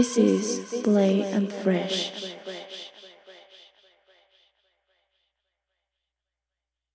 This is Play and Fresh.